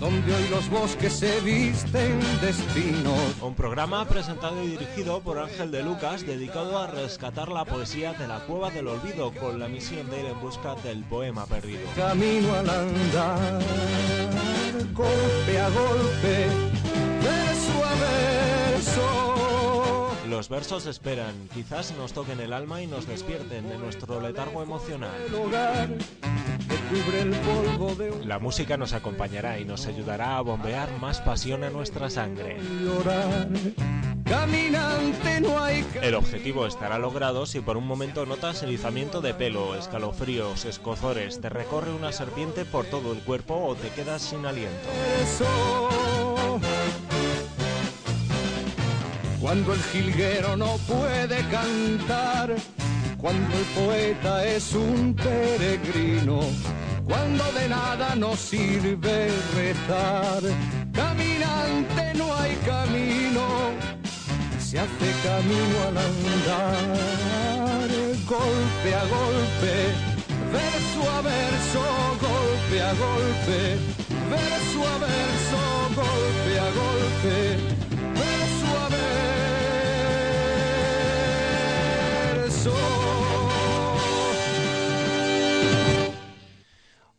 donde hoy los bosques se visten de espinos. Un programa presentado y dirigido por Ángel de Lucas, dedicado a rescatar la poesía de la cueva del olvido, con la misión de ir en busca del poema perdido. Camino al andar, golpe a golpe, verso a verso. Los versos esperan, quizás nos toquen el alma y nos despierten de nuestro letargo emocional. La música nos acompañará y nos ayudará a bombear más pasión a nuestra sangre. El objetivo estará logrado si por un momento notas erizamiento de pelo, escalofríos, escozores, te recorre una serpiente por todo el cuerpo o te quedas sin aliento. Cuando el jilguero no puede cantar, cuando el poeta es un peregrino, cuando de nada nos sirve rezar. Caminante no hay camino, se hace camino al andar, golpe a golpe, verso a verso, golpe a golpe, verso a verso, golpe a golpe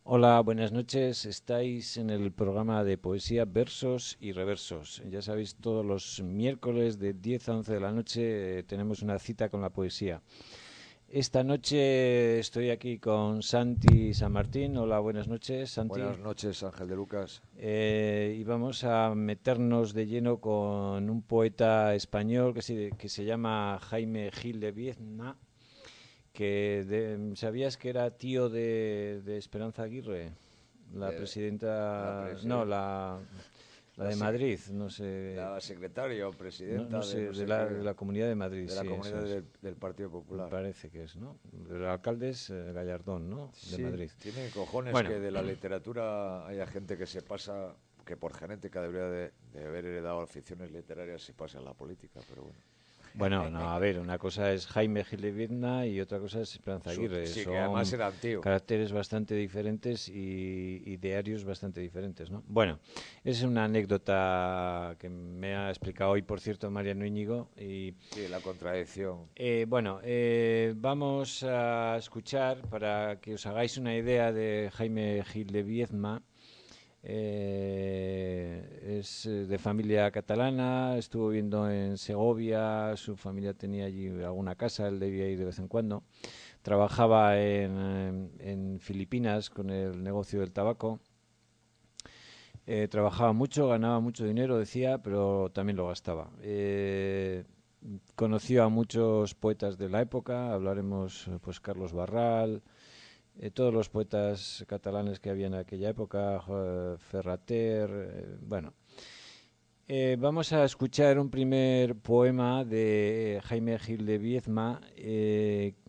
Hola, buenas noches. Estáis en el programa de poesía Versos y Reversos. Ya sabéis, todos los miércoles de 10 a 11 de la noche eh, tenemos una cita con la poesía. Esta noche estoy aquí con Santi San Martín. Hola, buenas noches, Santi. Buenas noches, Ángel de Lucas. Eh, y vamos a meternos de lleno con un poeta español que se, que se llama Jaime Gil de Viezna que ¿sabías que era tío de, Esperanza Aguirre? La, presidenta, no, la, la, de Madrid, no sé. La secretaria o presidenta de, la, Comunidad de Madrid. De la Comunidad del, Partido Popular. parece que es, ¿no? El alcalde es eh, Gallardón, ¿no? De Madrid. Tiene cojones que de la literatura haya gente que se pasa, que por genética debería de, de haber heredado aficiones literarias y pasa a la política, pero bueno. Bueno, no, a ver, una cosa es Jaime Gilevizna y otra cosa es Esperanza Aguirre. Sí, que además era antiguo. Caracteres bastante diferentes y idearios bastante diferentes, ¿no? Bueno, es una anécdota que me ha explicado hoy, por cierto, Mariano Íñigo. Y, sí, la contradicción. Eh, bueno, eh, vamos a escuchar, para que os hagáis una idea de Jaime Gil de Viezma, eh, es eh, de familia catalana, estuvo viviendo en Segovia, su familia tenía allí alguna casa, él debía ir de vez en cuando. Trabajaba en, en Filipinas con el negocio del tabaco. Eh, trabajaba mucho, ganaba mucho dinero, decía, pero también lo gastaba. conoció a muchos poetas de la época, hablaremos pues Carlos Barral, eh, todos los poetas catalanes que había en aquella época, Ferrater, eh, bueno. Eh, vamos a escuchar un primer poema de Jaime Gil de Viezma,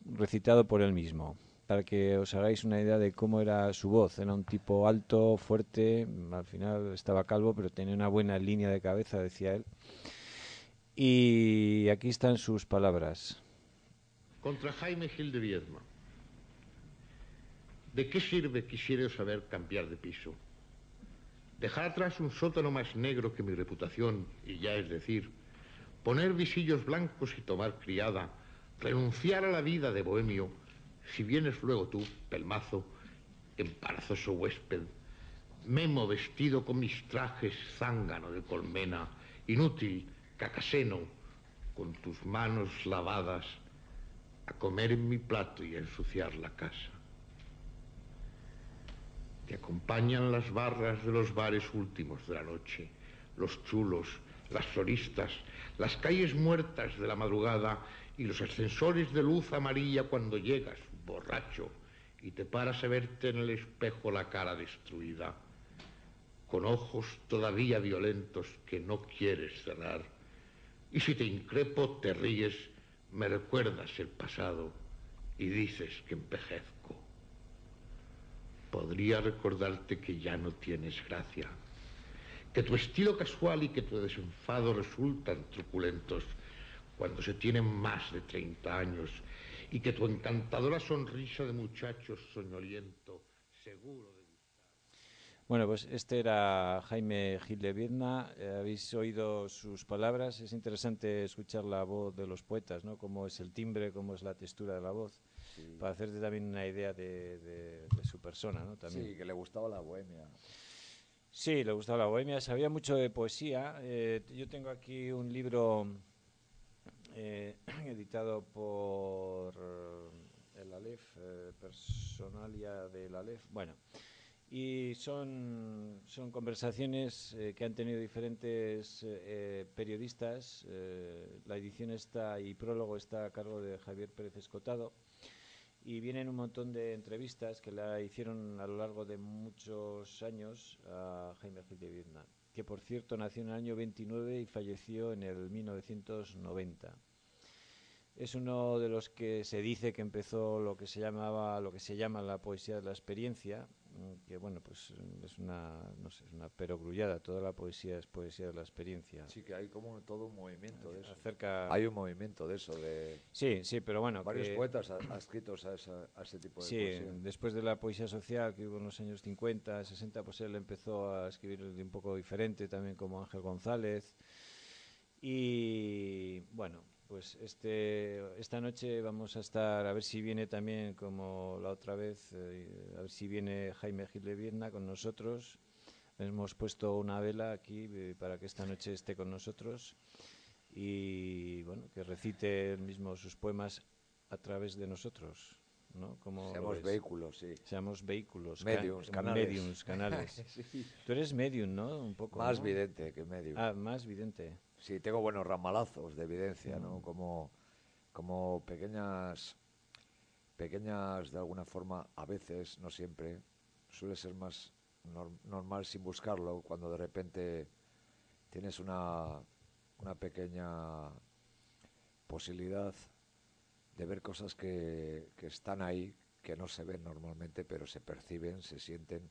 recitado por él mismo, para que os hagáis una idea de cómo era su voz. Era un tipo alto, fuerte, al final estaba calvo, pero tenía una buena línea de cabeza, decía él. Y aquí están sus palabras. Contra Jaime Gil de Viezma. ¿De qué sirve quisiera saber cambiar de piso? Dejar atrás un sótano más negro que mi reputación, y ya es decir, poner visillos blancos y tomar criada, renunciar a la vida de bohemio, si vienes luego tú, pelmazo, embarazoso huésped, memo vestido con mis trajes zángano de colmena, inútil, cacaseno, con tus manos lavadas, a comer en mi plato y a ensuciar la casa. Te acompañan las barras de los bares últimos de la noche, los chulos, las solistas, las calles muertas de la madrugada y los ascensores de luz amarilla cuando llegas, borracho, y te paras a verte en el espejo la cara destruida. con ojos todavía violentos que no quieres cerrar. Y si te increpo, te ríes, me recuerdas el pasado y dices que envejezco. Podría recordarte que ya no tienes gracia, que tu estilo casual y que tu desenfado resultan truculentos cuando se tienen más de 30 años y que tu encantadora sonrisa de muchacho soñoliento, seguro de bueno, pues este era Jaime Gil de Viedma. Eh, habéis oído sus palabras. Es interesante escuchar la voz de los poetas, ¿no? Cómo es el timbre, cómo es la textura de la voz, para hacerte también una idea de, su persona, ¿no? También. Sí, que le gustaba la bohemia. Sí, le gustaba la bohemia. Sabía mucho de poesía. Eh, yo tengo aquí un libro eh, editado por el Aleph, Personalia del Aleph. Bueno. Y son, son conversaciones eh, que han tenido diferentes eh, periodistas. Eh, la edición está y prólogo está a cargo de Javier Pérez Escotado. Y vienen un montón de entrevistas que la hicieron a lo largo de muchos años a Jaime Gil de Vietnam, que por cierto nació en el año 29 y falleció en el 1990 es uno de los que se dice que empezó lo que se llamaba lo que se llama la poesía de la experiencia que bueno, pues es una, no sé, es una perogrullada, toda la poesía es poesía de la experiencia. Sí, que hay como todo un movimiento de eso. Acerca... Hay un movimiento de eso, de... Sí, sí, pero bueno... Varios poetas adscritos a, a, ese tipo de sí, poesía. después de la poesía social que hubo en los años 50, 60, pues él empezó a escribir un poco diferente, también como Ángel González. Y bueno, pues este, esta noche vamos a estar, a ver si viene también como la otra vez, eh, a ver si viene Jaime Gil de Viedna con nosotros. Hemos puesto una vela aquí eh, para que esta noche esté con nosotros y bueno, que recite él mismo sus poemas a través de nosotros. ¿no? Como Seamos vehículos, sí. Seamos vehículos. Mediums, canales. Mediums, canales. Tú eres medium, ¿no? Un poco. Más vidente que medium. Ah, más vidente. Sí, tengo buenos ramalazos de evidencia, ¿no? Mm. Como, como pequeñas, pequeñas, de alguna forma, a veces, no siempre, suele ser más normal sin buscarlo, cuando de repente tienes una, una pequeña posibilidad de ver cosas que, que están ahí, que no se ven normalmente, pero se perciben, se sienten.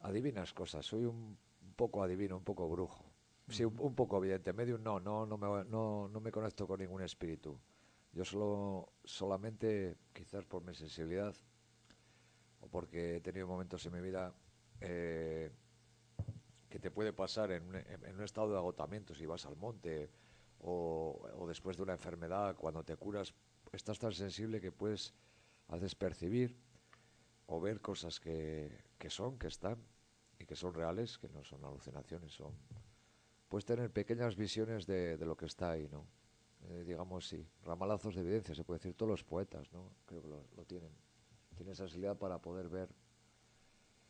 Adivinas cosas, soy un poco adivino, un poco brujo. Sí, un, poco evidente. Medium no, no, no me, no, no me conecto con ningún espíritu. Yo solo, solamente, quizás por mi sensibilidad, o porque he tenido momentos en mi vida eh, que te puede pasar en un, estado de agotamiento si vas al monte o, o, después de una enfermedad, cuando te curas, estás tan sensible que puedes, haces percibir o ver cosas que, que son, que están y que son reales, que no son alucinaciones, son puedes tener pequeñas visiones de, de lo que está ahí, ¿no? Eh, digamos, sí, ramalazos de evidencia, se puede decir, todos los poetas, ¿no? Creo que lo, lo tienen. Tienen esa facilidad para poder ver,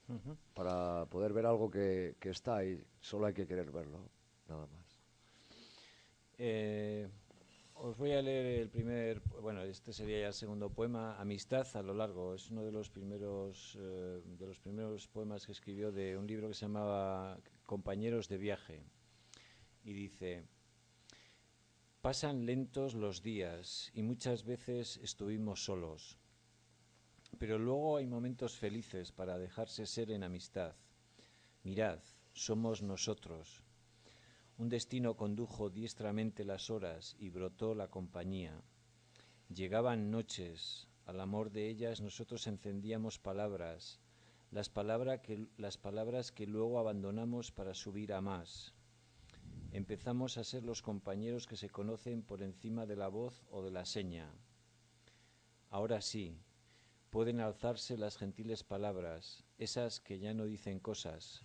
uh -huh. para poder ver algo que, que, está ahí, solo hay que querer verlo, nada más. Eh, os voy a leer el primer, bueno, este sería ya el segundo poema, Amistad a lo largo. Es uno de los primeros, eh, de los primeros poemas que escribió de un libro que se llamaba Compañeros de viaje y dice, pasan lentos los días y muchas veces estuvimos solos, pero luego hay momentos felices para dejarse ser en amistad. Mirad, somos nosotros. Un destino condujo diestramente las horas y brotó la compañía. Llegaban noches, al amor de ellas nosotros encendíamos palabras, las, que, las palabras que luego abandonamos para subir a más. Empezamos a ser los compañeros que se conocen por encima de la voz o de la seña. Ahora sí, pueden alzarse las gentiles palabras, esas que ya no dicen cosas,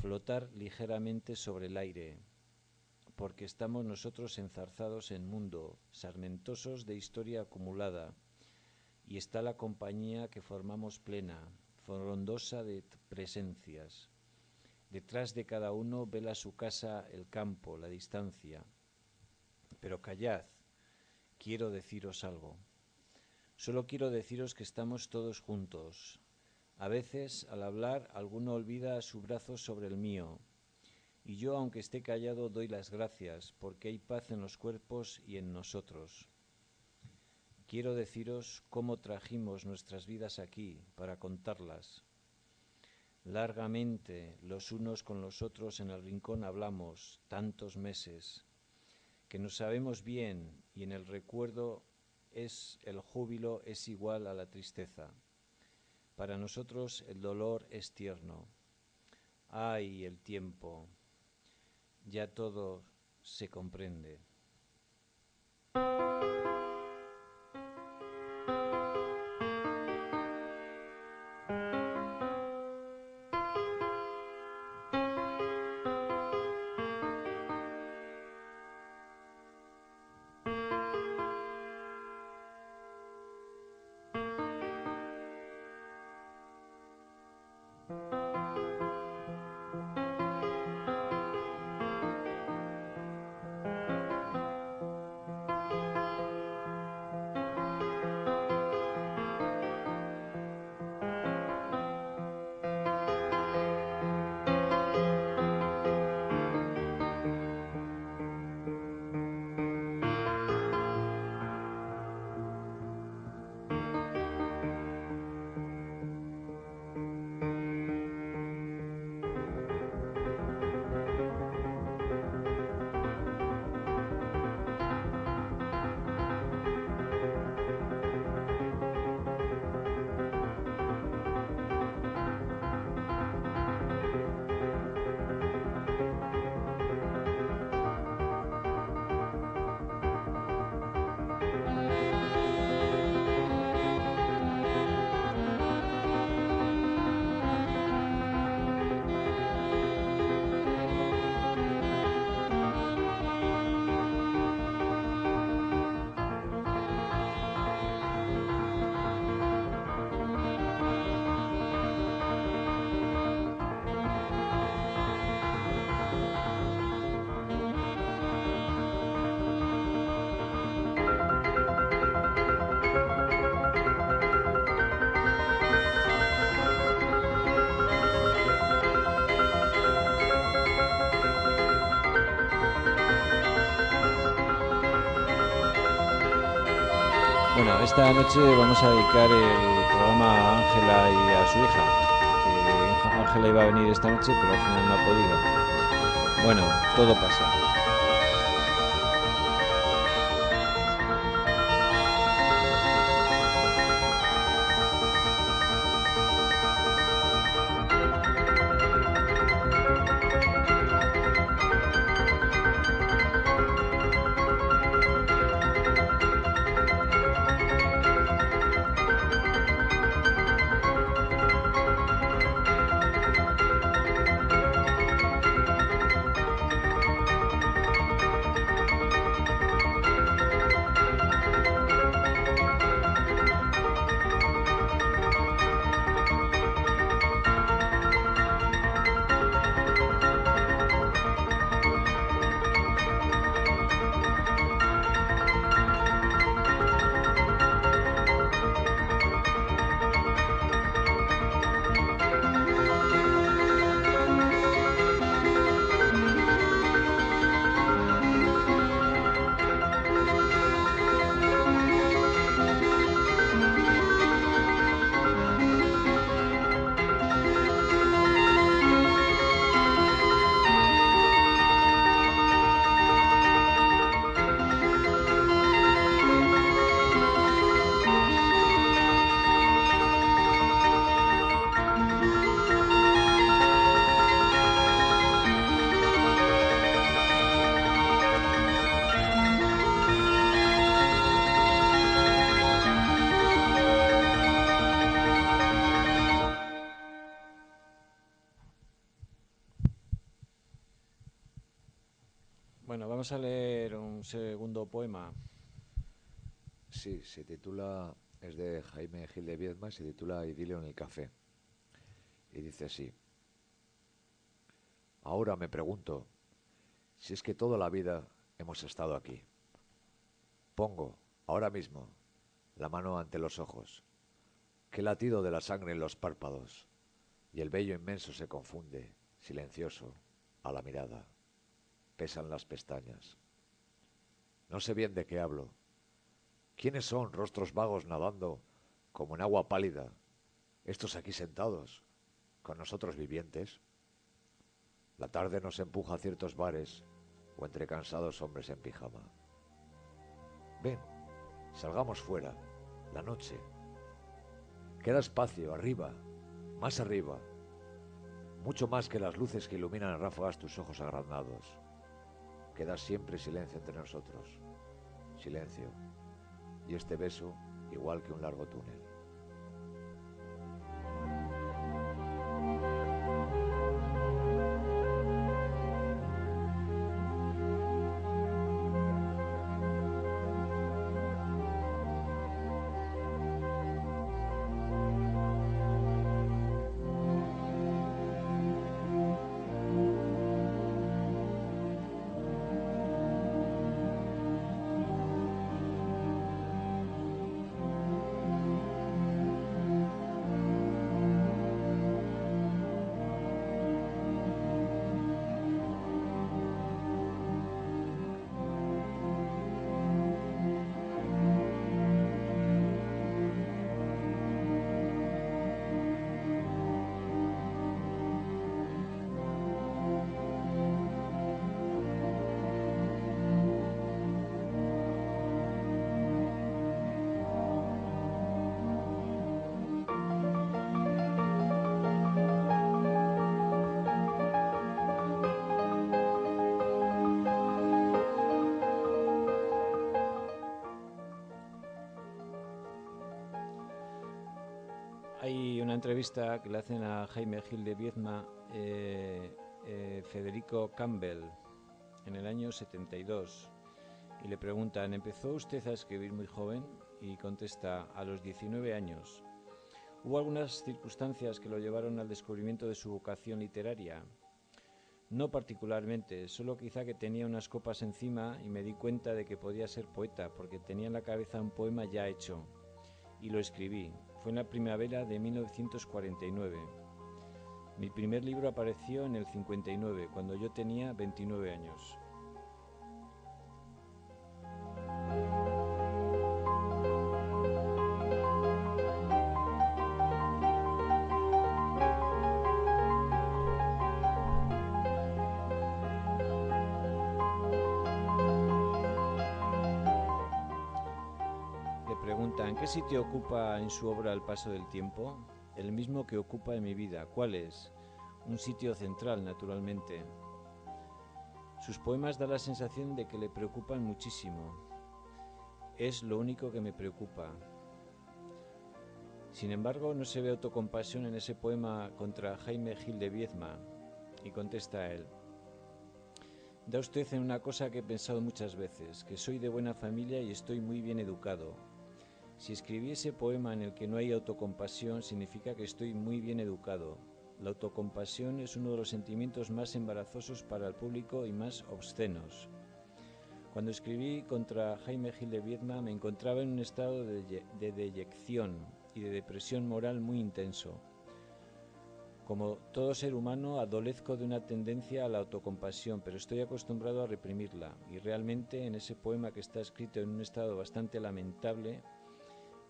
flotar ligeramente sobre el aire, porque estamos nosotros enzarzados en mundo, sarmentosos de historia acumulada, y está la compañía que formamos plena, frondosa de presencias. Detrás de cada uno vela su casa, el campo, la distancia. Pero callad, quiero deciros algo. Solo quiero deciros que estamos todos juntos. A veces, al hablar, alguno olvida su brazo sobre el mío, y yo, aunque esté callado, doy las gracias, porque hay paz en los cuerpos y en nosotros. Quiero deciros cómo trajimos nuestras vidas aquí para contarlas. Largamente, los unos con los otros en el rincón hablamos tantos meses, que nos sabemos bien y en el recuerdo es el júbilo es igual a la tristeza. Para nosotros el dolor es tierno. Ay, el tiempo. Ya todo se comprende. Esta noche vamos a dedicar el programa a Ángela y a su hija. Ángela iba a venir esta noche, pero al final no ha podido. Bueno, todo pasa. Bueno, vamos a leer un segundo poema. Sí, se titula, es de Jaime Gil de Viedma, se titula Idilio en el café. Y dice así. Ahora me pregunto si es que toda la vida hemos estado aquí. Pongo, ahora mismo, la mano ante los ojos. qué latido de la sangre en los párpados, y el vello inmenso se confunde, silencioso, a la mirada. Pesan las pestañas. No sé bien de qué hablo. ¿Quiénes son rostros vagos nadando como en agua pálida? Estos aquí sentados, con nosotros vivientes. La tarde nos empuja a ciertos bares o entre cansados hombres en pijama. Ven, salgamos fuera, la noche. Queda espacio, arriba, más arriba, mucho más que las luces que iluminan a ráfagas tus ojos agrandados. Queda siempre silencio entre nosotros, silencio, y este beso igual que un largo túnel. Entrevista que le hacen a Jaime Gil de Viezma eh, eh, Federico Campbell en el año 72 y le preguntan, ¿empezó usted a escribir muy joven? Y contesta, a los 19 años. ¿Hubo algunas circunstancias que lo llevaron al descubrimiento de su vocación literaria? No particularmente, solo quizá que tenía unas copas encima y me di cuenta de que podía ser poeta, porque tenía en la cabeza un poema ya hecho. Y lo escribí. Fue en la primavera de 1949. Mi primer libro apareció en el 59, cuando yo tenía 29 años. Sitio ocupa en su obra el paso del tiempo? El mismo que ocupa en mi vida. ¿Cuál es? Un sitio central, naturalmente. Sus poemas dan la sensación de que le preocupan muchísimo. Es lo único que me preocupa. Sin embargo, no se ve autocompasión en ese poema contra Jaime Gil de Viezma. Y contesta a él. Da usted en una cosa que he pensado muchas veces, que soy de buena familia y estoy muy bien educado, si escribí ese poema en el que no hay autocompasión, significa que estoy muy bien educado. La autocompasión es uno de los sentimientos más embarazosos para el público y más obscenos. Cuando escribí contra Jaime Gil de Viedma me encontraba en un estado de, de deyección y de depresión moral muy intenso. Como todo ser humano, adolezco de una tendencia a la autocompasión, pero estoy acostumbrado a reprimirla. Y realmente en ese poema que está escrito en un estado bastante lamentable,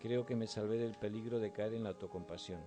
Creo que me salvé del peligro de caer en la autocompasión.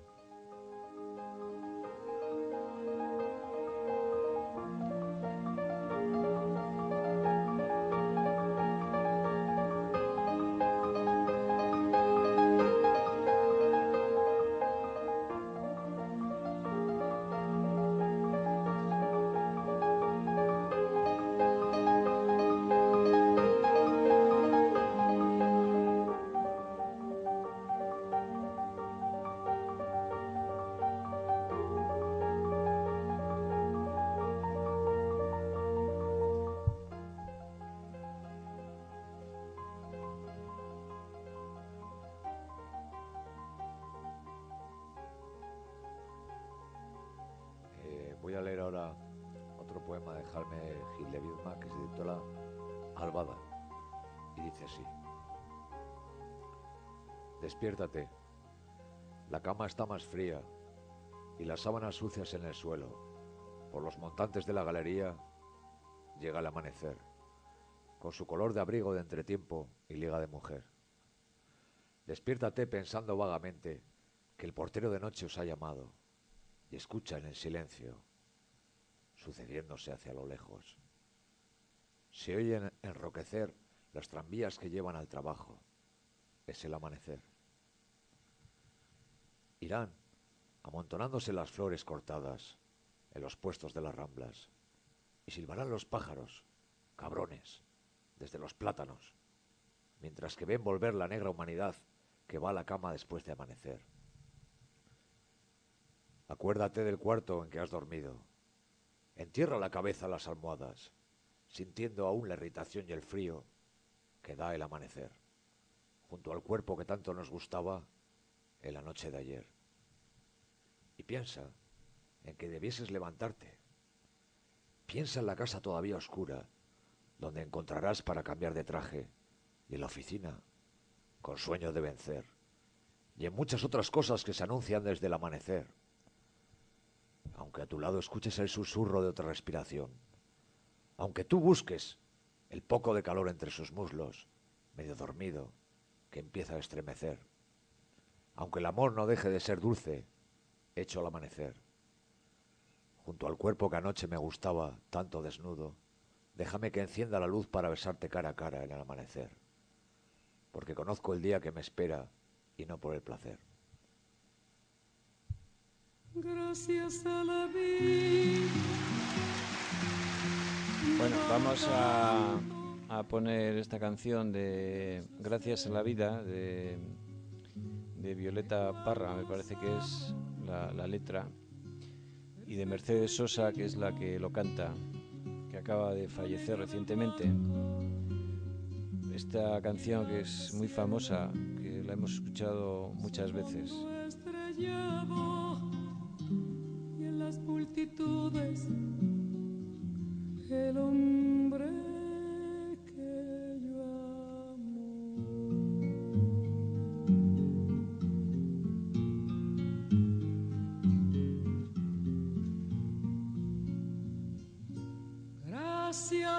Despiértate. La cama está más fría y las sábanas sucias en el suelo. Por los montantes de la galería llega el amanecer, con su color de abrigo de entretiempo y liga de mujer. Despiértate pensando vagamente que el portero de noche os ha llamado y escucha en el silencio, sucediéndose hacia lo lejos. Se oyen enroquecer las tranvías que llevan al trabajo. Es el amanecer. Irán amontonándose las flores cortadas en los puestos de las ramblas y silbarán los pájaros, cabrones, desde los plátanos, mientras que ven volver la negra humanidad que va a la cama después de amanecer. Acuérdate del cuarto en que has dormido. Entierra la cabeza en las almohadas, sintiendo aún la irritación y el frío que da el amanecer, junto al cuerpo que tanto nos gustaba en la noche de ayer. Y piensa en que debieses levantarte. Piensa en la casa todavía oscura, donde encontrarás para cambiar de traje, y en la oficina, con sueño de vencer, y en muchas otras cosas que se anuncian desde el amanecer. Aunque a tu lado escuches el susurro de otra respiración, aunque tú busques el poco de calor entre sus muslos, medio dormido, que empieza a estremecer, aunque el amor no deje de ser dulce, hecho al amanecer. Junto al cuerpo que anoche me gustaba, tanto desnudo, déjame que encienda la luz para besarte cara a cara en el amanecer, porque conozco el día que me espera y no por el placer. Gracias a la vida. Bueno, vamos a, a poner esta canción de Gracias a la vida de, de Violeta Parra, me parece que es la, letra, y de Mercedes Sosa, que es la que lo canta, que acaba de fallecer recientemente. Esta canción que es muy famosa, que la hemos escuchado muchas veces.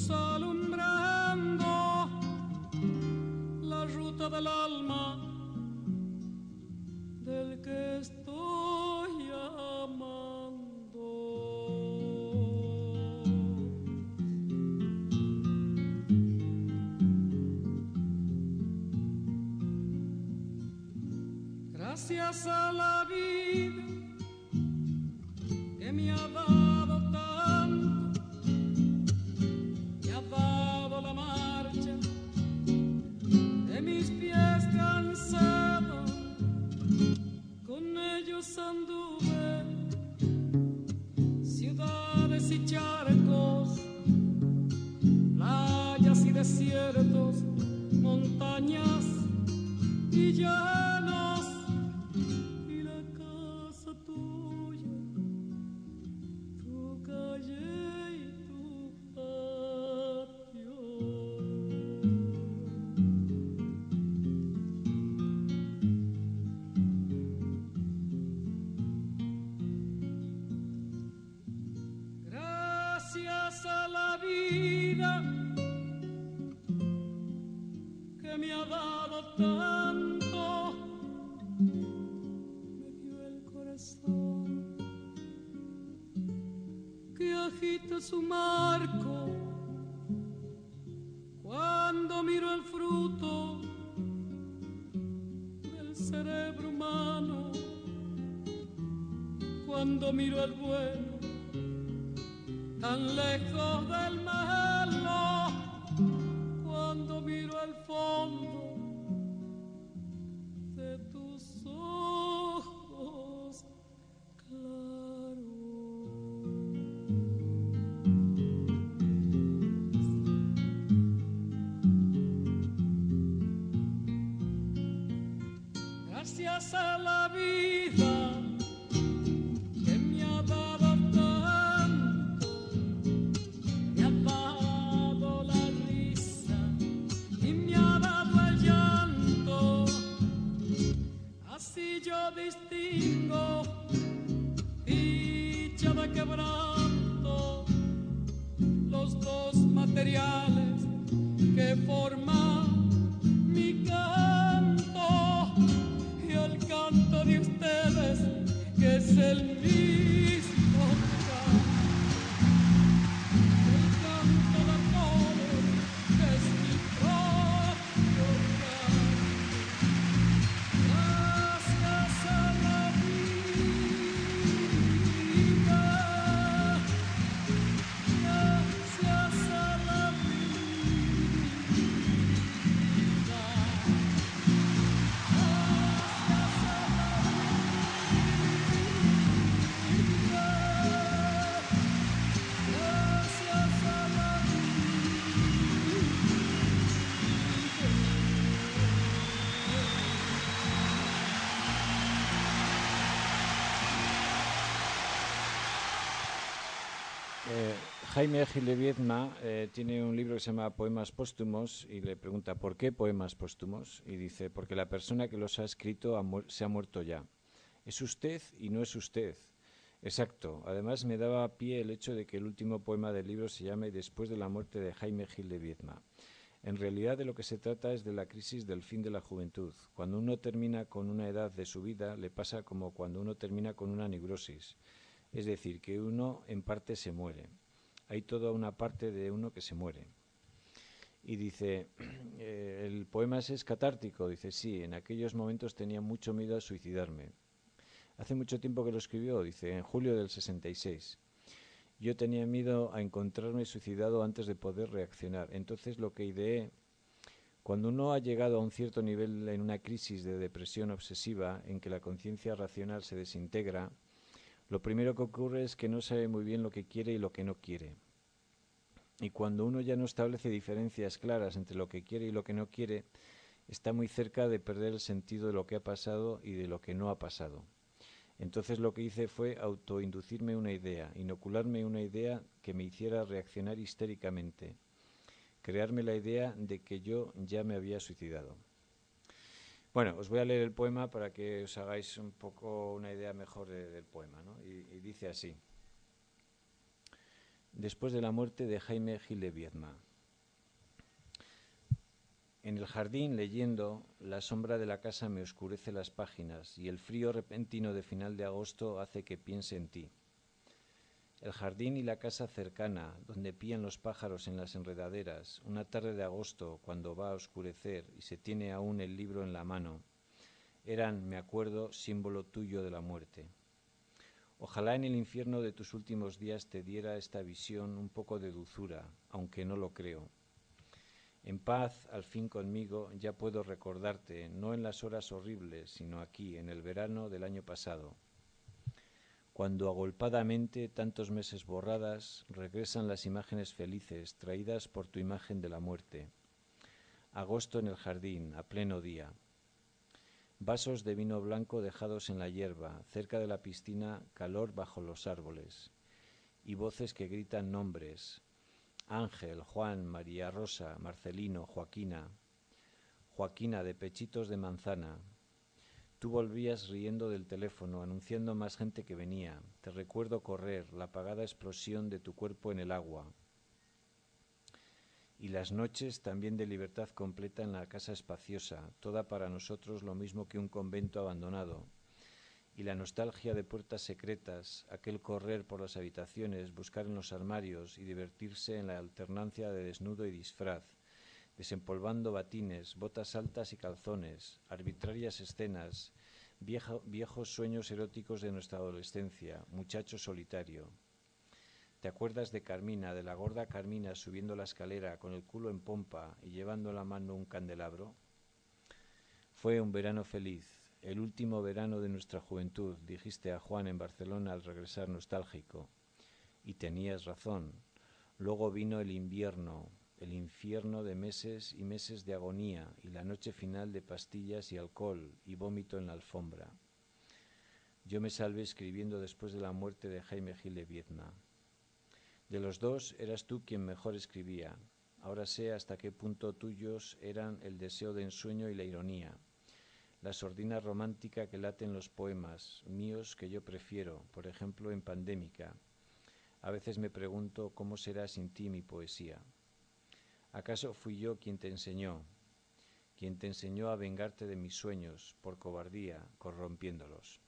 luz alumbrando la ruta del alma Jaime Gil Viedma eh, tiene un libro que se llama Poemas Póstumos y le pregunta ¿por qué poemas póstumos? Y dice, porque la persona que los ha escrito se ha muerto ya. Es usted y no es usted. Exacto. Además me daba pie el hecho de que el último poema del libro se llame Después de la muerte de Jaime Gil de Viedma. En realidad de lo que se trata es de la crisis del fin de la juventud. Cuando uno termina con una edad de su vida, le pasa como cuando uno termina con una neurosis. Es decir, que uno en parte se muere. Hay toda una parte de uno que se muere. Y dice, eh, el poema es catártico. Dice, sí, en aquellos momentos tenía mucho miedo a suicidarme. Hace mucho tiempo que lo escribió, dice, en julio del 66. Yo tenía miedo a encontrarme suicidado antes de poder reaccionar. Entonces lo que ideé, cuando uno ha llegado a un cierto nivel en una crisis de depresión obsesiva, en que la conciencia racional se desintegra, lo primero que ocurre es que no sabe muy bien lo que quiere y lo que no quiere. Y cuando uno ya no establece diferencias claras entre lo que quiere y lo que no quiere, está muy cerca de perder el sentido de lo que ha pasado y de lo que no ha pasado. Entonces lo que hice fue autoinducirme una idea, inocularme una idea que me hiciera reaccionar histéricamente, crearme la idea de que yo ya me había suicidado. Bueno, os voy a leer el poema para que os hagáis un poco una idea mejor de- del poema, ¿no? Y, y dice así. Después de la muerte de Jaime Gil de Viedma. En el jardín, leyendo, la sombra de la casa me oscurece las páginas y el frío repentino de final de agosto hace que piense en ti. El jardín y la casa cercana, donde pían los pájaros en las enredaderas, una tarde de agosto, cuando va a oscurecer y se tiene aún el libro en la mano, eran, me acuerdo, símbolo tuyo de la muerte. Ojalá en el infierno de tus últimos días te diera esta visión un poco de dulzura, aunque no lo creo. En paz, al fin conmigo, ya puedo recordarte, no en las horas horribles, sino aquí, en el verano del año pasado, cuando agolpadamente, tantos meses borradas, regresan las imágenes felices traídas por tu imagen de la muerte. Agosto en el jardín, a pleno día. Vasos de vino blanco dejados en la hierba, cerca de la piscina, calor bajo los árboles. Y voces que gritan nombres. Ángel, Juan, María Rosa, Marcelino, Joaquina. Joaquina de pechitos de manzana, Tú volvías riendo del teléfono, anunciando más gente que venía. Te recuerdo correr, la apagada explosión de tu cuerpo en el agua. Y las noches también de libertad completa en la casa espaciosa, toda para nosotros lo mismo que un convento abandonado. Y la nostalgia de puertas secretas, aquel correr por las habitaciones, buscar en los armarios y divertirse en la alternancia de desnudo y disfraz desempolvando batines, botas altas y calzones, arbitrarias escenas, viejo, viejos sueños eróticos de nuestra adolescencia, muchacho solitario. ¿Te acuerdas de Carmina, de la gorda Carmina subiendo la escalera con el culo en pompa y llevando en la mano un candelabro? Fue un verano feliz, el último verano de nuestra juventud, dijiste a Juan en Barcelona al regresar nostálgico. Y tenías razón. Luego vino el invierno, el infierno de meses y meses de agonía y la noche final de pastillas y alcohol y vómito en la alfombra. Yo me salvé escribiendo después de la muerte de Jaime Gil de Viedma. De los dos eras tú quien mejor escribía. Ahora sé hasta qué punto tuyos eran el deseo de ensueño y la ironía, la sordina romántica que late en los poemas, míos que yo prefiero, por ejemplo en Pandémica. A veces me pregunto cómo será sin ti mi poesía. ¿Acaso fui yo quien te enseñó, quien te enseñó a vengarte de mis sueños por cobardía, corrompiéndolos?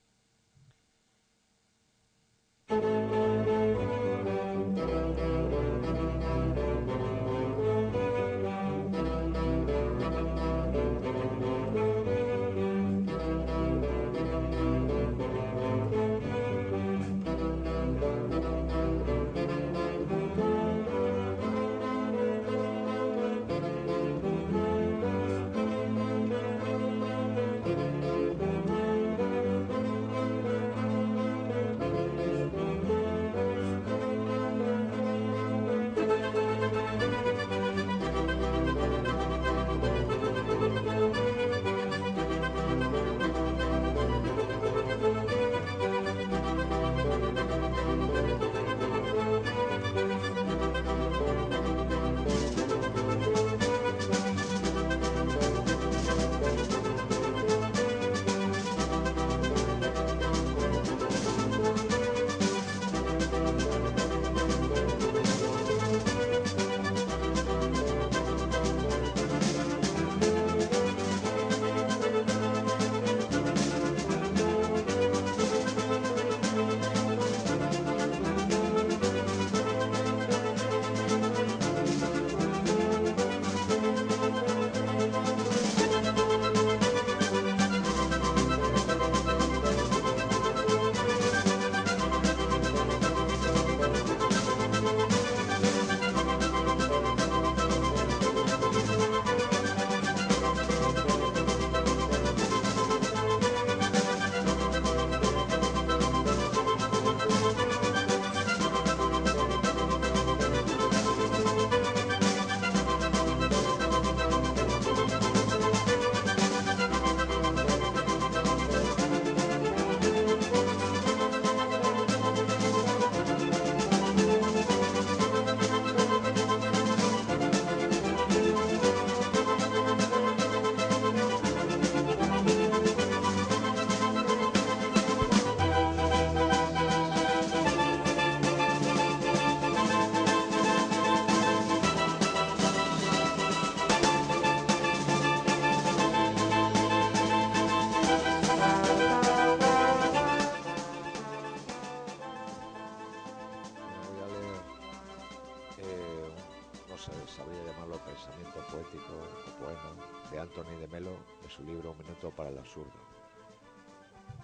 Poema de Anthony de Melo de su libro Un minuto para el absurdo.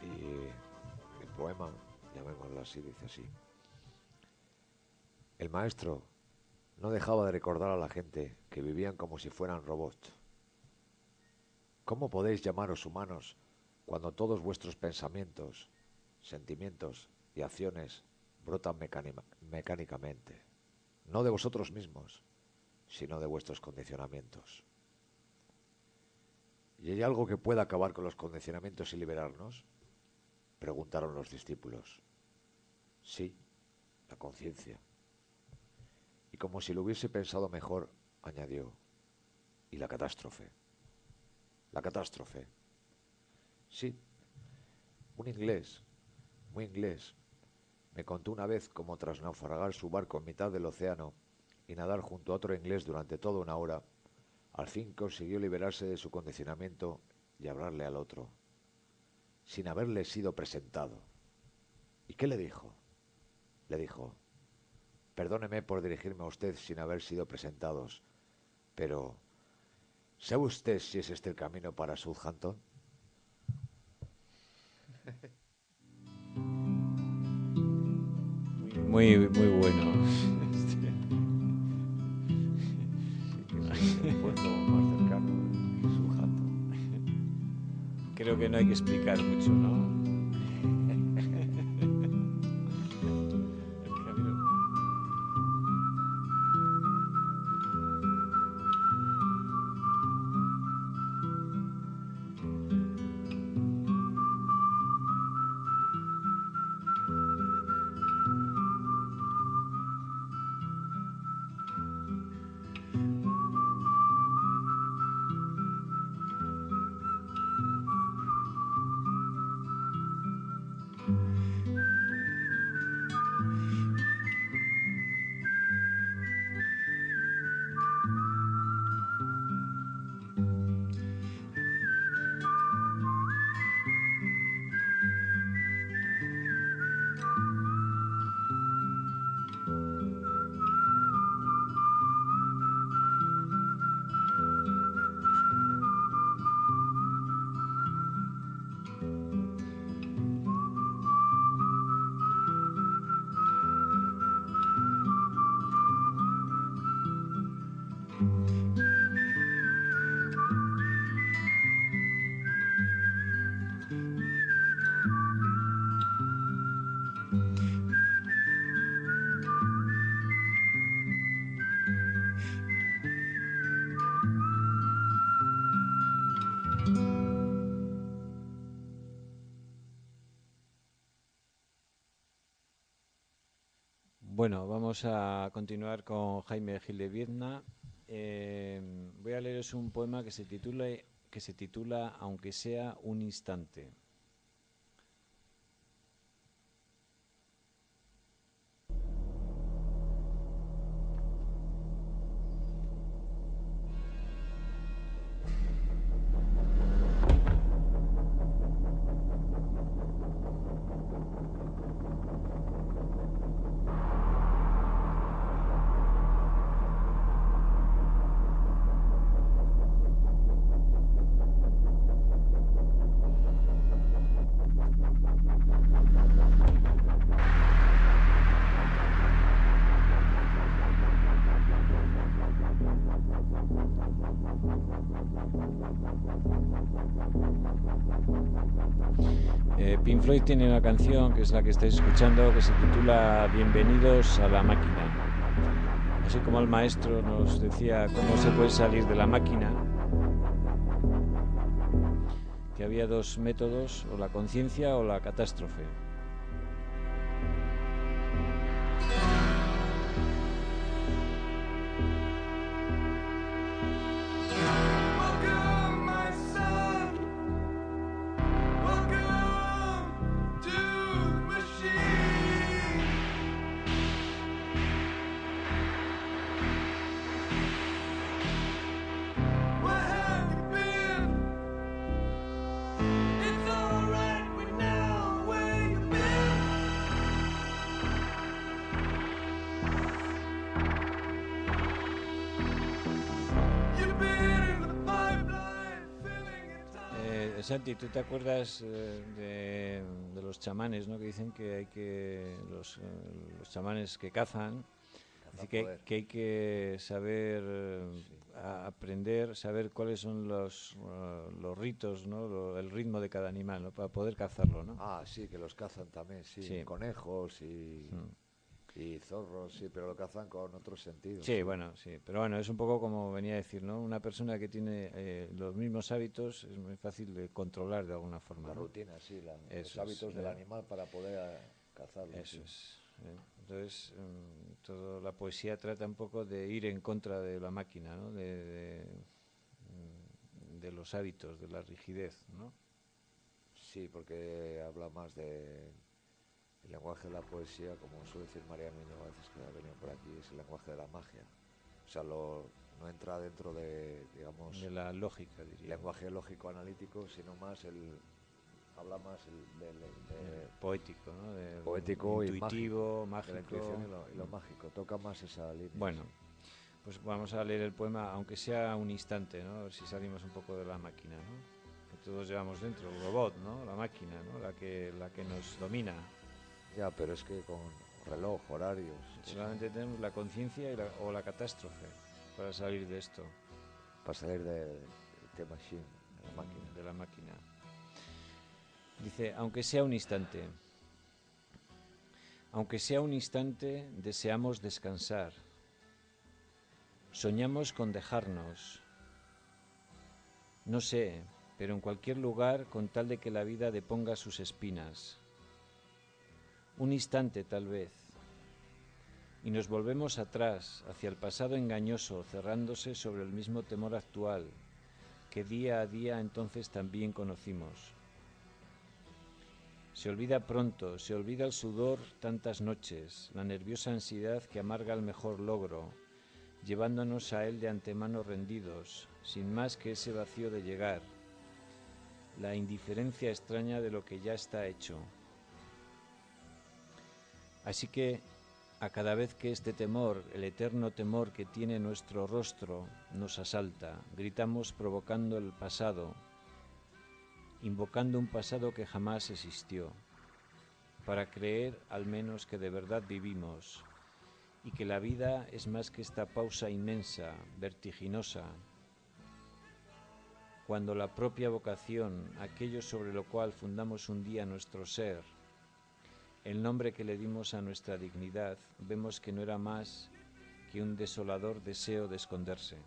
Y el poema, llamémoslo así, dice así. El maestro no dejaba de recordar a la gente que vivían como si fueran robots. ¿Cómo podéis llamaros humanos cuando todos vuestros pensamientos, sentimientos y acciones brotan mecánica- mecánicamente? No de vosotros mismos, sino de vuestros condicionamientos. ¿Y hay algo que pueda acabar con los condicionamientos y liberarnos? Preguntaron los discípulos. Sí, la conciencia. Y como si lo hubiese pensado mejor, añadió, y la catástrofe. La catástrofe. Sí, un inglés, muy inglés, me contó una vez cómo tras naufragar su barco en mitad del océano y nadar junto a otro inglés durante toda una hora, al fin consiguió liberarse de su condicionamiento y hablarle al otro, sin haberle sido presentado. ¿Y qué le dijo? Le dijo, perdóneme por dirigirme a usted sin haber sido presentados, pero ¿sabe usted si es este el camino para Southampton? Muy, muy bueno. Creo que no hay que explicar mucho, ¿no? Bueno, vamos a continuar con Jaime Gil de Viedna. Eh, voy a leeros un poema que se titula que se titula Aunque sea un instante. Eh, Pink Floyd tiene una canción que es la que estáis escuchando que se titula Bienvenidos a la máquina. Así como el maestro nos decía cómo se puede salir de la máquina, que había dos métodos, o la conciencia o la catástrofe. Santi, ¿tú te acuerdas eh, de, de los chamanes, ¿no? Que dicen que hay que los, eh, los chamanes que cazan, que, hay que saber eh, aprender, saber cuáles son los, los ritos, ¿no? Lo- el ritmo de cada animal, ¿no? Para poder cazarlo, ¿no? Ah, sí, que los cazan también, sí. Sí. Conejos y, Mm. Y zorros, sí, pero lo cazan con otros sentidos. Sí, bueno, sí, pero bueno, es un poco como venía a decir, ¿no? Una persona que tiene eh, los mismos hábitos es muy fácil de controlar de alguna forma. La ¿no? rutina, sí, la- los es, hábitos del eh. animal para poder eh, cazarlo. Eso sí. es. ¿eh? Entonces, mm, toda la poesía trata un poco de ir en contra de la máquina, ¿no? de, de, mm, de los hábitos, de la rigidez. ¿no? Sí, porque habla más de el lenguaje de la poesía, como suele decir María Niño a veces que ha venido por aquí, es el lenguaje de la magia. O sea, lo, no entra dentro de, digamos, De la lógica, diría. lenguaje lógico analítico, sino más el habla más el, del de- poético, ¿no? De- poético intuitivo, y mágico, de la mágico. intuición y lo, y lo mágico. Toca más esa línea. Bueno, pues vamos a leer el poema, aunque sea un instante, ¿no? A ver si salimos un poco de la máquina, ¿no? Que todos llevamos dentro, el robot, ¿no? La máquina, ¿no? La que, la que nos domina. Ya, pero es que con reloj, horarios. Solamente tenemos la conciencia o la catástrofe para salir de esto, Para salir del de machine, de la máquina. de la máquina. Dice, aunque sea un instante, aunque sea un instante, deseamos descansar. Soñamos con dejarnos. No sé, pero en cualquier lugar con tal de que la vida deponga sus espinas. Un instante tal vez. Y nos volvemos atrás, hacia el pasado engañoso, cerrándose sobre el mismo temor actual, que día a día entonces también conocimos. Se olvida pronto, se olvida el sudor tantas noches, la nerviosa ansiedad que amarga el mejor logro, llevándonos a él de antemano rendidos, sin más que ese vacío de llegar, la indiferencia extraña de lo que ya está hecho. Así que, a cada vez que este temor, el eterno temor que tiene nuestro rostro, nos asalta, gritamos provocando el pasado, invocando un pasado que jamás existió, para creer al menos que de verdad vivimos y que la vida es más que esta pausa inmensa, vertiginosa, cuando la propia vocación, aquello sobre lo cual fundamos un día nuestro ser, el nombre que le dimos a nuestra dignidad, vemos que no era más que un desolador deseo de esconderse.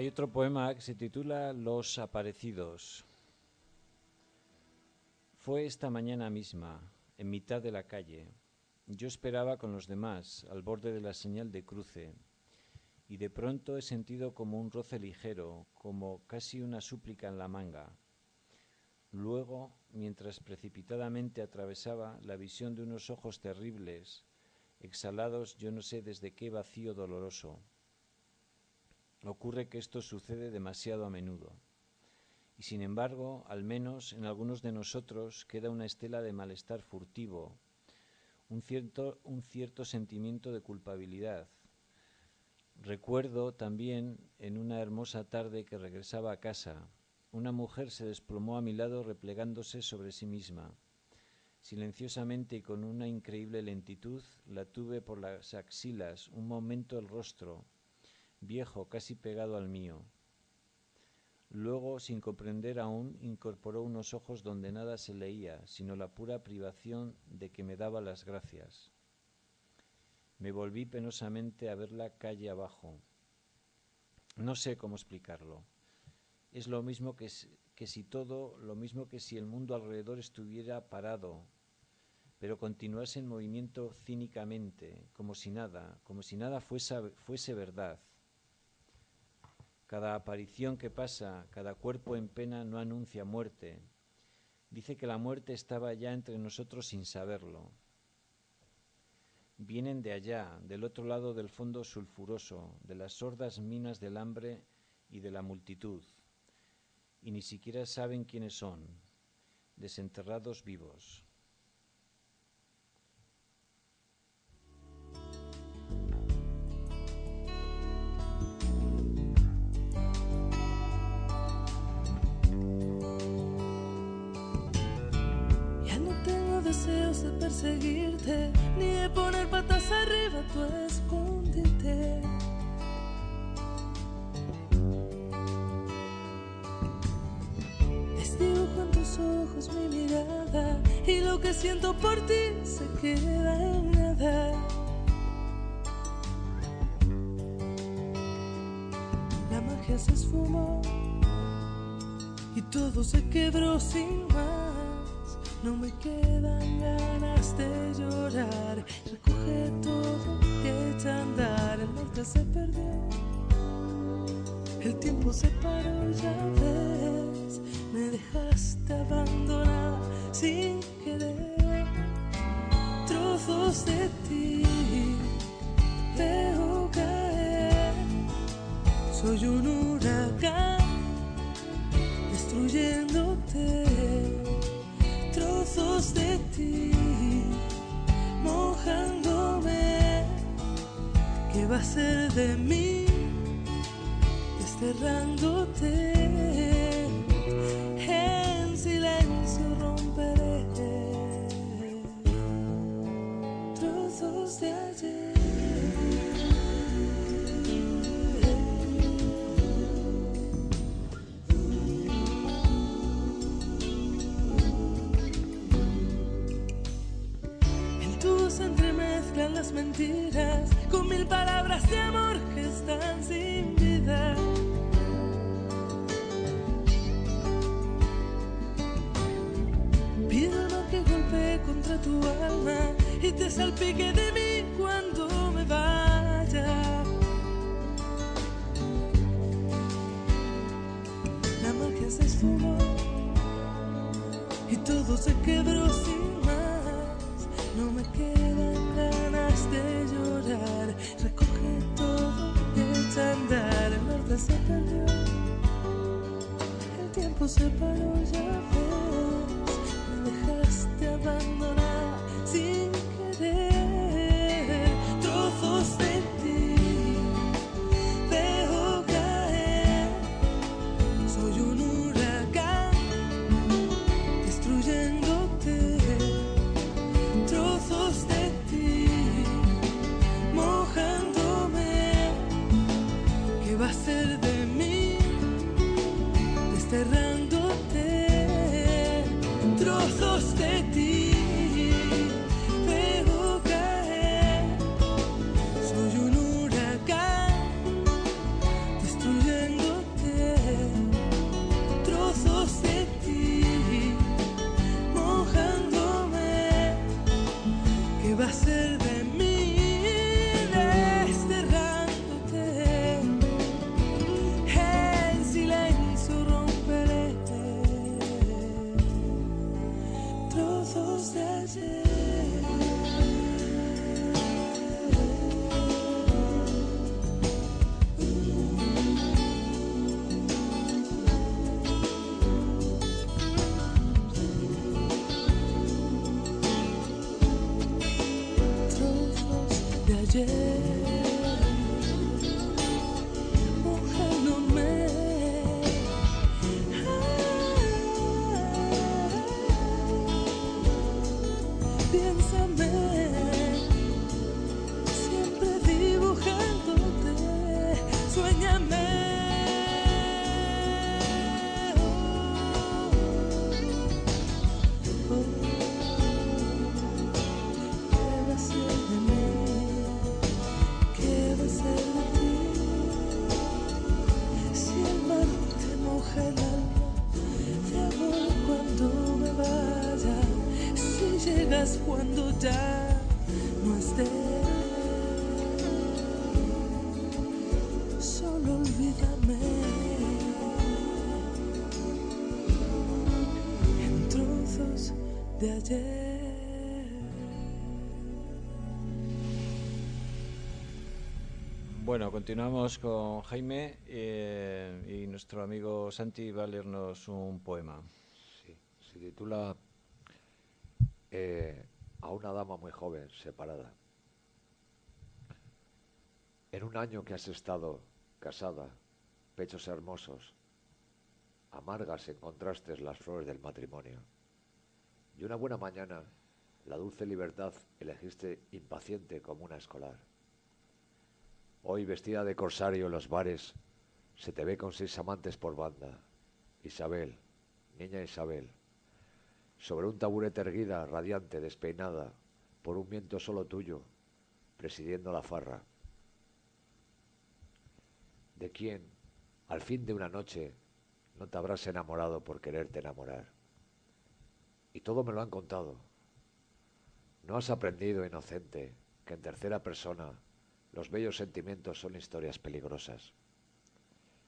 Hay otro poema que se titula Los aparecidos. Fue esta mañana misma, en mitad de la calle. Yo esperaba con los demás, al borde de la señal de cruce, y de pronto he sentido como un roce ligero, como casi una súplica en la manga. Luego, mientras precipitadamente atravesaba la visión de unos ojos terribles, exhalados yo no sé desde qué vacío doloroso. Ocurre que esto sucede demasiado a menudo. Y sin embargo, al menos en algunos de nosotros queda una estela de malestar furtivo, un cierto, un cierto sentimiento de culpabilidad. Recuerdo también en una hermosa tarde que regresaba a casa, una mujer se desplomó a mi lado replegándose sobre sí misma. Silenciosamente y con una increíble lentitud la tuve por las axilas, un momento el rostro, viejo, casi pegado al mío. Luego, sin comprender aún, incorporó unos ojos donde nada se leía, sino la pura privación de que me daba las gracias. Me volví penosamente a verla calle abajo. No sé cómo explicarlo. Es lo mismo que, que si todo, lo mismo que si el mundo alrededor estuviera parado, pero continuase en movimiento cínicamente, como si nada, como si nada fuese, fuese verdad. Cada aparición que pasa, cada cuerpo en pena no anuncia muerte. Dice que la muerte estaba ya entre nosotros sin saberlo. Vienen de allá, del otro lado del fondo sulfuroso, de las sordas minas del hambre y de la multitud, y ni siquiera saben quiénes son, desenterrados vivos. Perseguirte, ni de poner patas arriba tu escondite. Desdibujo en tus ojos mi mirada y lo que siento por ti se queda en nada. La magia se esfumó y todo se quebró sin más. No me quedan ganas de llorar. Recoge todo y echa andar. El norte se perdió. El tiempo se paró, ya ves. Me dejaste abandonada sin querer. Trozos de ti veo caer. Soy un huracán destruyéndote de ti, mojándome. ¿Qué va a ser de mí? Desterrándote. Mentiras con mil palabras de amor que están sin vida. Pido que golpee contra tu alma y te salpique de mí cuando me vaya. La magia se esfumó y todo se quebró sin se perdió. El tiempo se paró, ya ves. Me dejaste abandonada Bueno, continuamos con Jaime eh, y nuestro amigo Santi va a leernos un poema. Sí, se titula eh, A una dama muy joven, separada. En un año que has estado casada, pechos hermosos, amargas encontraste las flores del matrimonio. Y una buena mañana, la dulce libertad elegiste impaciente como una escolar. Hoy vestida de corsario en los bares, se te ve con seis amantes por banda. Isabel, niña Isabel, sobre un taburete erguida, radiante, despeinada, por un viento solo tuyo, presidiendo la farra. ¿De quién, al fin de una noche, no te habrás enamorado por quererte enamorar? Y todo me lo han contado. ¿No has aprendido, inocente, que en tercera persona los bellos sentimientos son historias peligrosas?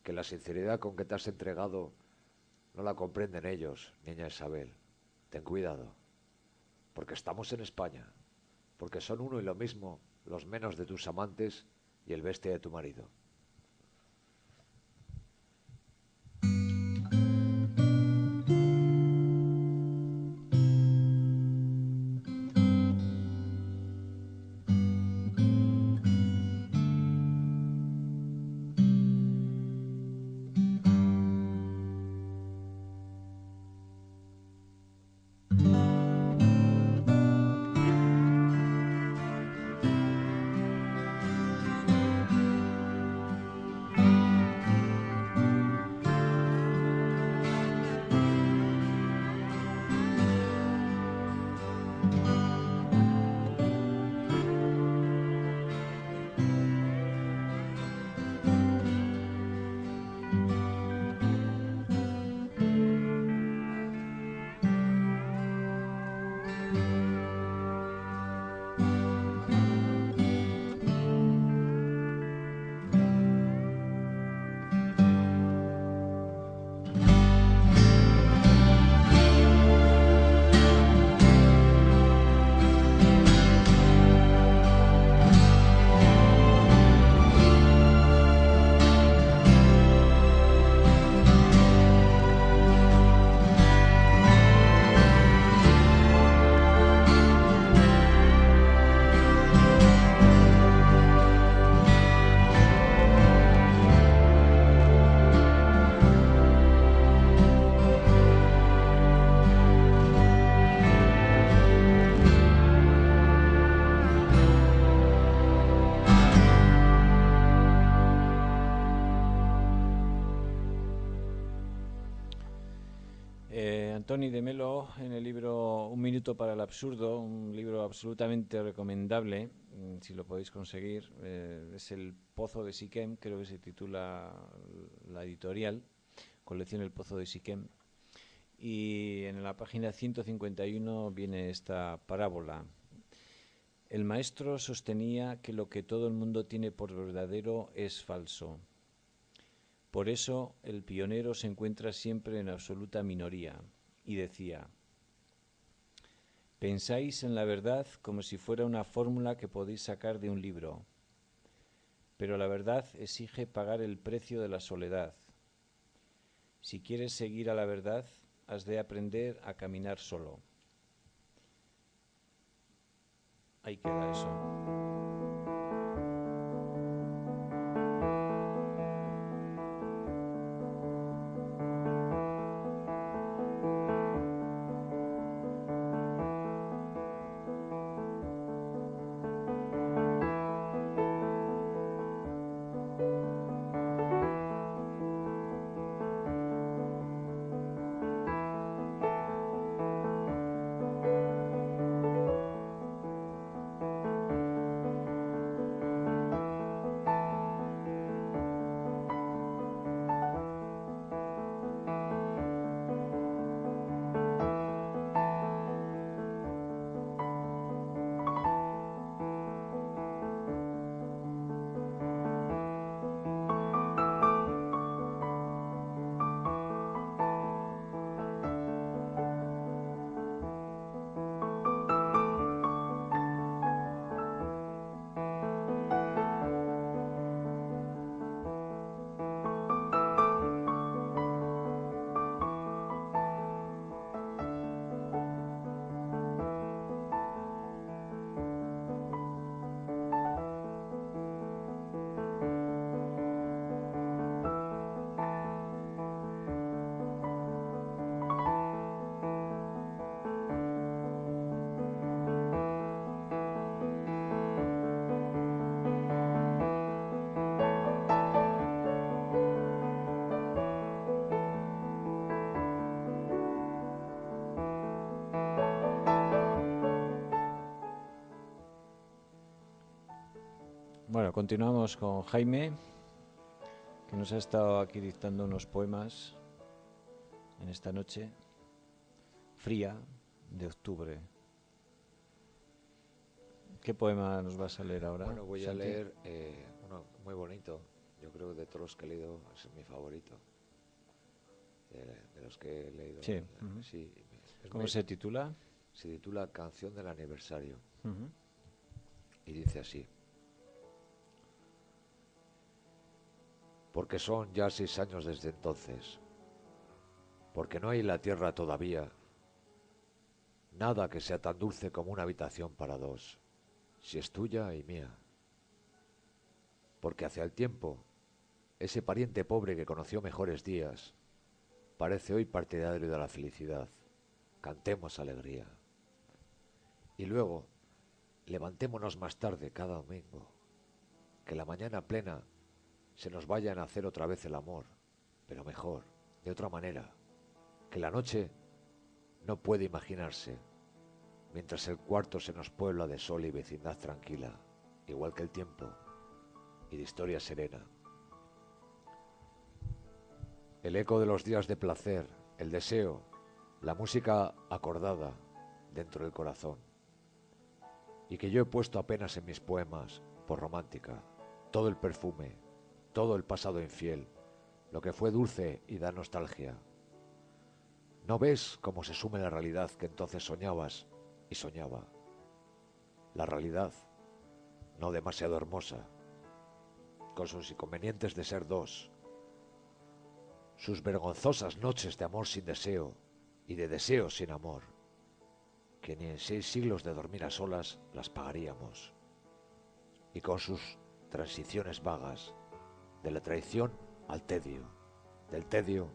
Que la sinceridad con que te has entregado no la comprenden ellos, niña Isabel. Ten cuidado, porque estamos en España, porque son uno y lo mismo los menos de tus amantes y el bestia de tu marido. Antoni de Melo, en el libro Un minuto para el absurdo, un libro absolutamente recomendable, mm, si lo podéis conseguir, eh, es El Pozo de Siquem, creo que se titula la editorial, colección El Pozo de Siquem. Y en la página 151 viene esta parábola. El maestro sostenía que lo que todo el mundo tiene por verdadero es falso. Por eso el pionero se encuentra siempre en absoluta minoría y decía, pensáis en la verdad como si fuera una fórmula que podéis sacar de un libro, pero la verdad exige pagar el precio de la soledad. Si quieres seguir a la verdad, has de aprender a caminar solo. Ahí queda eso. Bueno, continuamos con Jaime, que nos ha estado aquí dictando unos poemas en esta noche fría de octubre. ¿Qué poema nos vas a leer ahora? Bueno, voy a leer eh, uno muy bonito. Yo creo que de todos los que he leído es mi favorito. De, de los que he leído. Sí, eh, sí, ¿Cómo muy- se titula? se titula Canción del aniversario y dice así. Porque son ya seis años desde entonces. Porque no hay en la tierra todavía nada que sea tan dulce como una habitación para dos, si es tuya y mía. Porque hacia el tiempo, ese pariente pobre que conoció mejores días, parece hoy partidario de la felicidad. Cantemos alegría. Y luego, levantémonos más tarde cada domingo. Que la mañana plena se nos vaya a nacer otra vez el amor, pero mejor, de otra manera. Que la noche no puede imaginarse, mientras el cuarto se nos puebla de sol y vecindad tranquila, igual que el tiempo, y de historia serena. El eco de los días de placer, el deseo, la música acordada dentro del corazón y que yo he puesto apenas en mis poemas, por romántica, todo el perfume, todo el pasado infiel, lo que fue dulce y da nostalgia. ¿No ves cómo se sume la realidad que entonces soñabas y soñaba? La realidad, no demasiado hermosa, con sus inconvenientes de ser dos, sus vergonzosas noches de amor sin deseo y de deseo sin amor que ni en seis siglos de dormir a solas las pagaríamos, y con sus transiciones vagas, de la traición al tedio, del tedio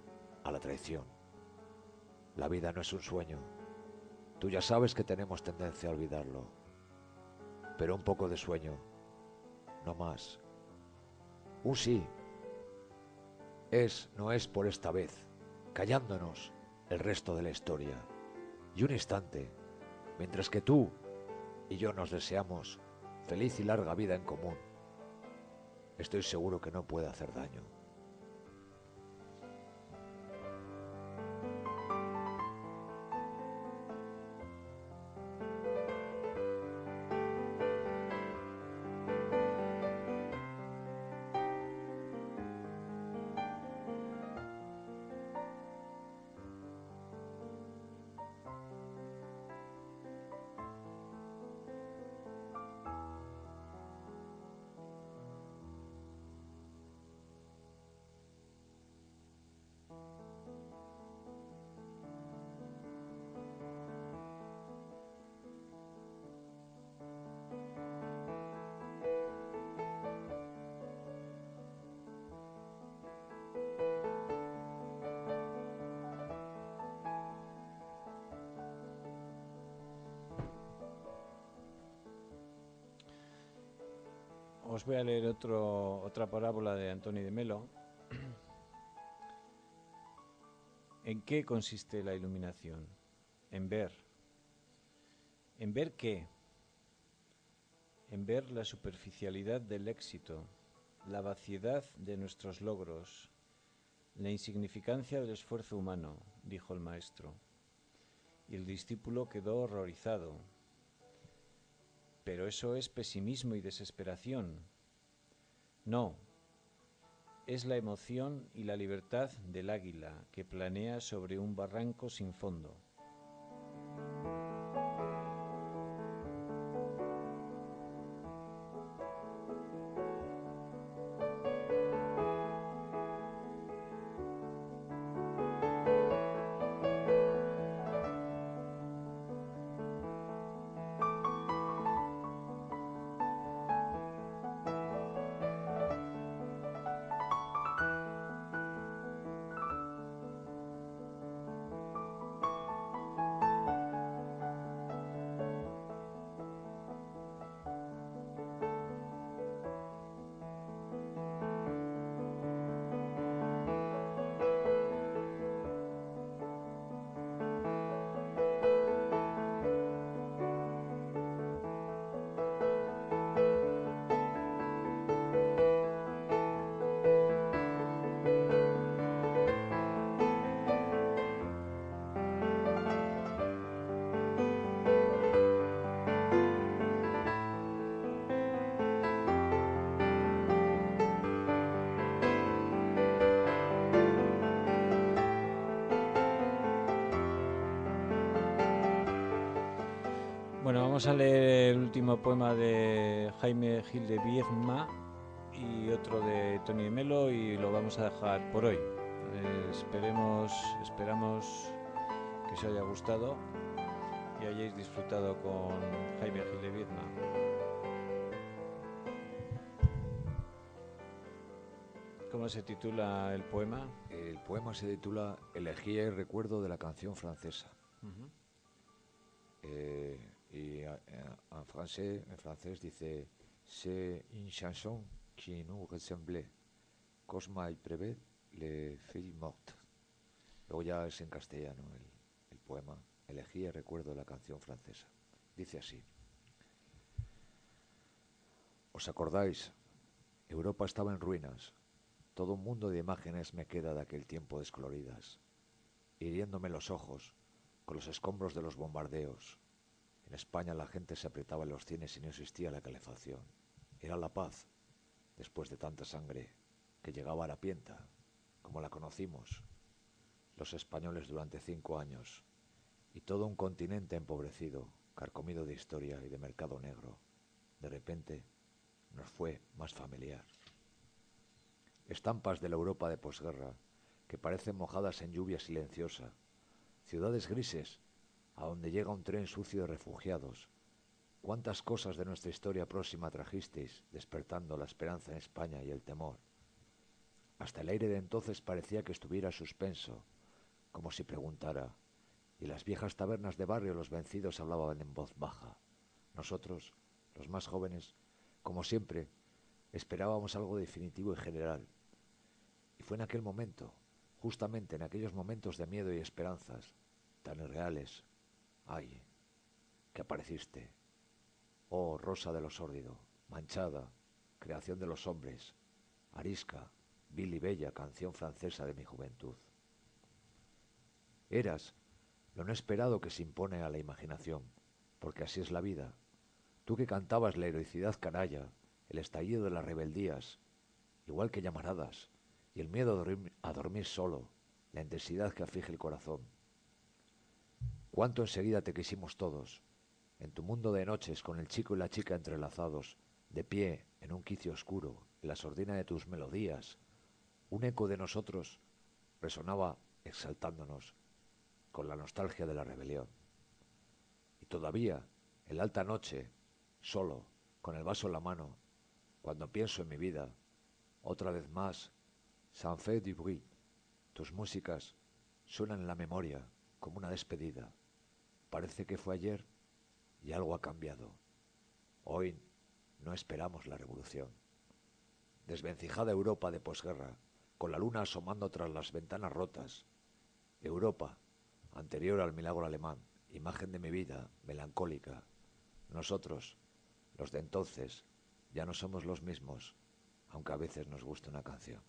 a la traición. La vida no es un sueño, tú ya sabes que tenemos tendencia a olvidarlo, pero un poco de sueño, no más. Un sí, es, no es por esta vez, callándonos el resto de la historia, y un instante, mientras que tú y yo nos deseamos feliz y larga vida en común, estoy seguro que no puede hacer daño. Os voy a leer otra parábola de Antoni de Melo. ¿En qué consiste la iluminación? En ver. ¿En ver qué? En ver la superficialidad del éxito, la vaciedad de nuestros logros, la insignificancia del esfuerzo humano, dijo el maestro. Y el discípulo quedó horrorizado. Pero eso es pesimismo y desesperación. No, es la emoción y la libertad del águila que planea sobre un barranco sin fondo. Vamos a leer el último poema de Jaime Gil de Viezma y otro de Tony de Melo y lo vamos a dejar por hoy. Eh, esperemos, esperamos que os haya gustado y hayáis disfrutado con Jaime Gil de Viezma. ¿Cómo se titula el poema? El poema se titula Elegía y recuerdo de la canción francesa. Eh, y eh, en en francés dice C'est une chanson qui nous ressemblait. Cosma y Prevet, filles mortes. Luego ya es en castellano el, el poema Elegía recuerdo la canción francesa. Dice así. ¿Os acordáis? Europa estaba en ruinas. Todo un mundo de imágenes me queda de aquel tiempo descoloridas, hiriéndome los ojos con los escombros de los bombardeos. En España la gente se apretaba en los cines y no existía la calefacción. Era la paz, después de tanta sangre, que llegaba a la pienta, como la conocimos, los españoles durante cinco años, y todo un continente empobrecido, carcomido de historia y de mercado negro, de repente nos fue más familiar. Estampas de la Europa de posguerra, que parecen mojadas en lluvia silenciosa, ciudades grises, a donde llega un tren sucio de refugiados. ¿Cuántas cosas de nuestra historia próxima trajisteis, despertando la esperanza en España y el temor? Hasta el aire de entonces parecía que estuviera suspenso, como si preguntara, y las viejas tabernas de barrio los vencidos hablaban en voz baja. Nosotros, los más jóvenes, como siempre, esperábamos algo definitivo y general. Y fue en aquel momento, justamente en aquellos momentos de miedo y esperanzas, tan irreales, ay, que apareciste. Oh, rosa de lo sórdido, manchada, creación de los hombres, arisca, vil y bella canción francesa de mi juventud. Eras lo no esperado que se impone a la imaginación, porque así es la vida. Tú que cantabas la heroicidad canalla, el estallido de las rebeldías, igual que llamaradas, y el miedo a dormir, a dormir solo, la intensidad que aflige el corazón. Cuánto enseguida te quisimos todos, en tu mundo de noches con el chico y la chica entrelazados, de pie en un quicio oscuro, en la sordina de tus melodías, un eco de nosotros resonaba exaltándonos con la nostalgia de la rebelión. Y todavía, en la alta noche, solo, con el vaso en la mano, cuando pienso en mi vida, otra vez más, San fait du bruit, tus músicas suenan en la memoria como una despedida. Parece que fue ayer y algo ha cambiado. Hoy no esperamos la revolución. Desvencijada Europa de posguerra, con la luna asomando tras las ventanas rotas. Europa, anterior al milagro alemán, imagen de mi vida, melancólica. Nosotros, los de entonces, ya no somos los mismos, aunque a veces nos guste una canción.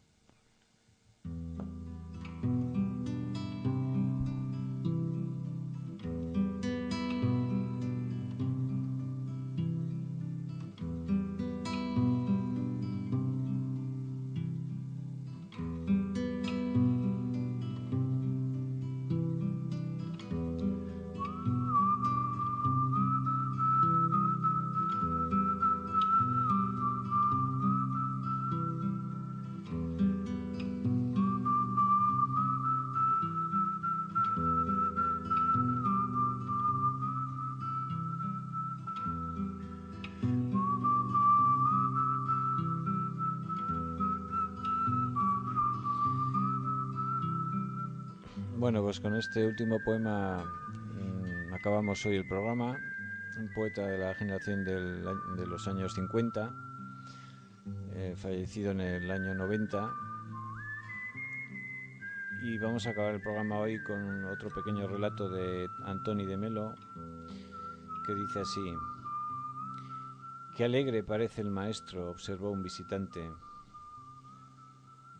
Bueno, pues con este último poema mm, acabamos hoy el programa. Un poeta de la generación de los años 50, eh, fallecido en el año 90. Y vamos a acabar el programa hoy con otro pequeño relato de Antoni de Melo, que dice así. Qué alegre parece el maestro, observó un visitante.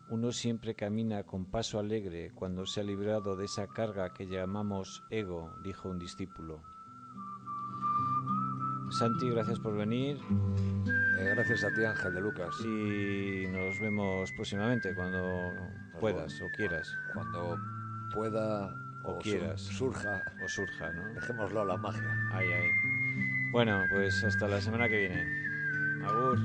Uno siempre camina con paso alegre cuando se ha librado de esa carga que llamamos ego, dijo un discípulo. Santi, gracias por venir Eh, gracias a ti, Ángel de Lucas. y nos vemos próximamente cuando puedas o quieras Cuando pueda O quieras. surja, o surja, ¿no? dejémoslo a la magia. Ahí, ahí. Bueno, pues hasta la semana que viene. Agur.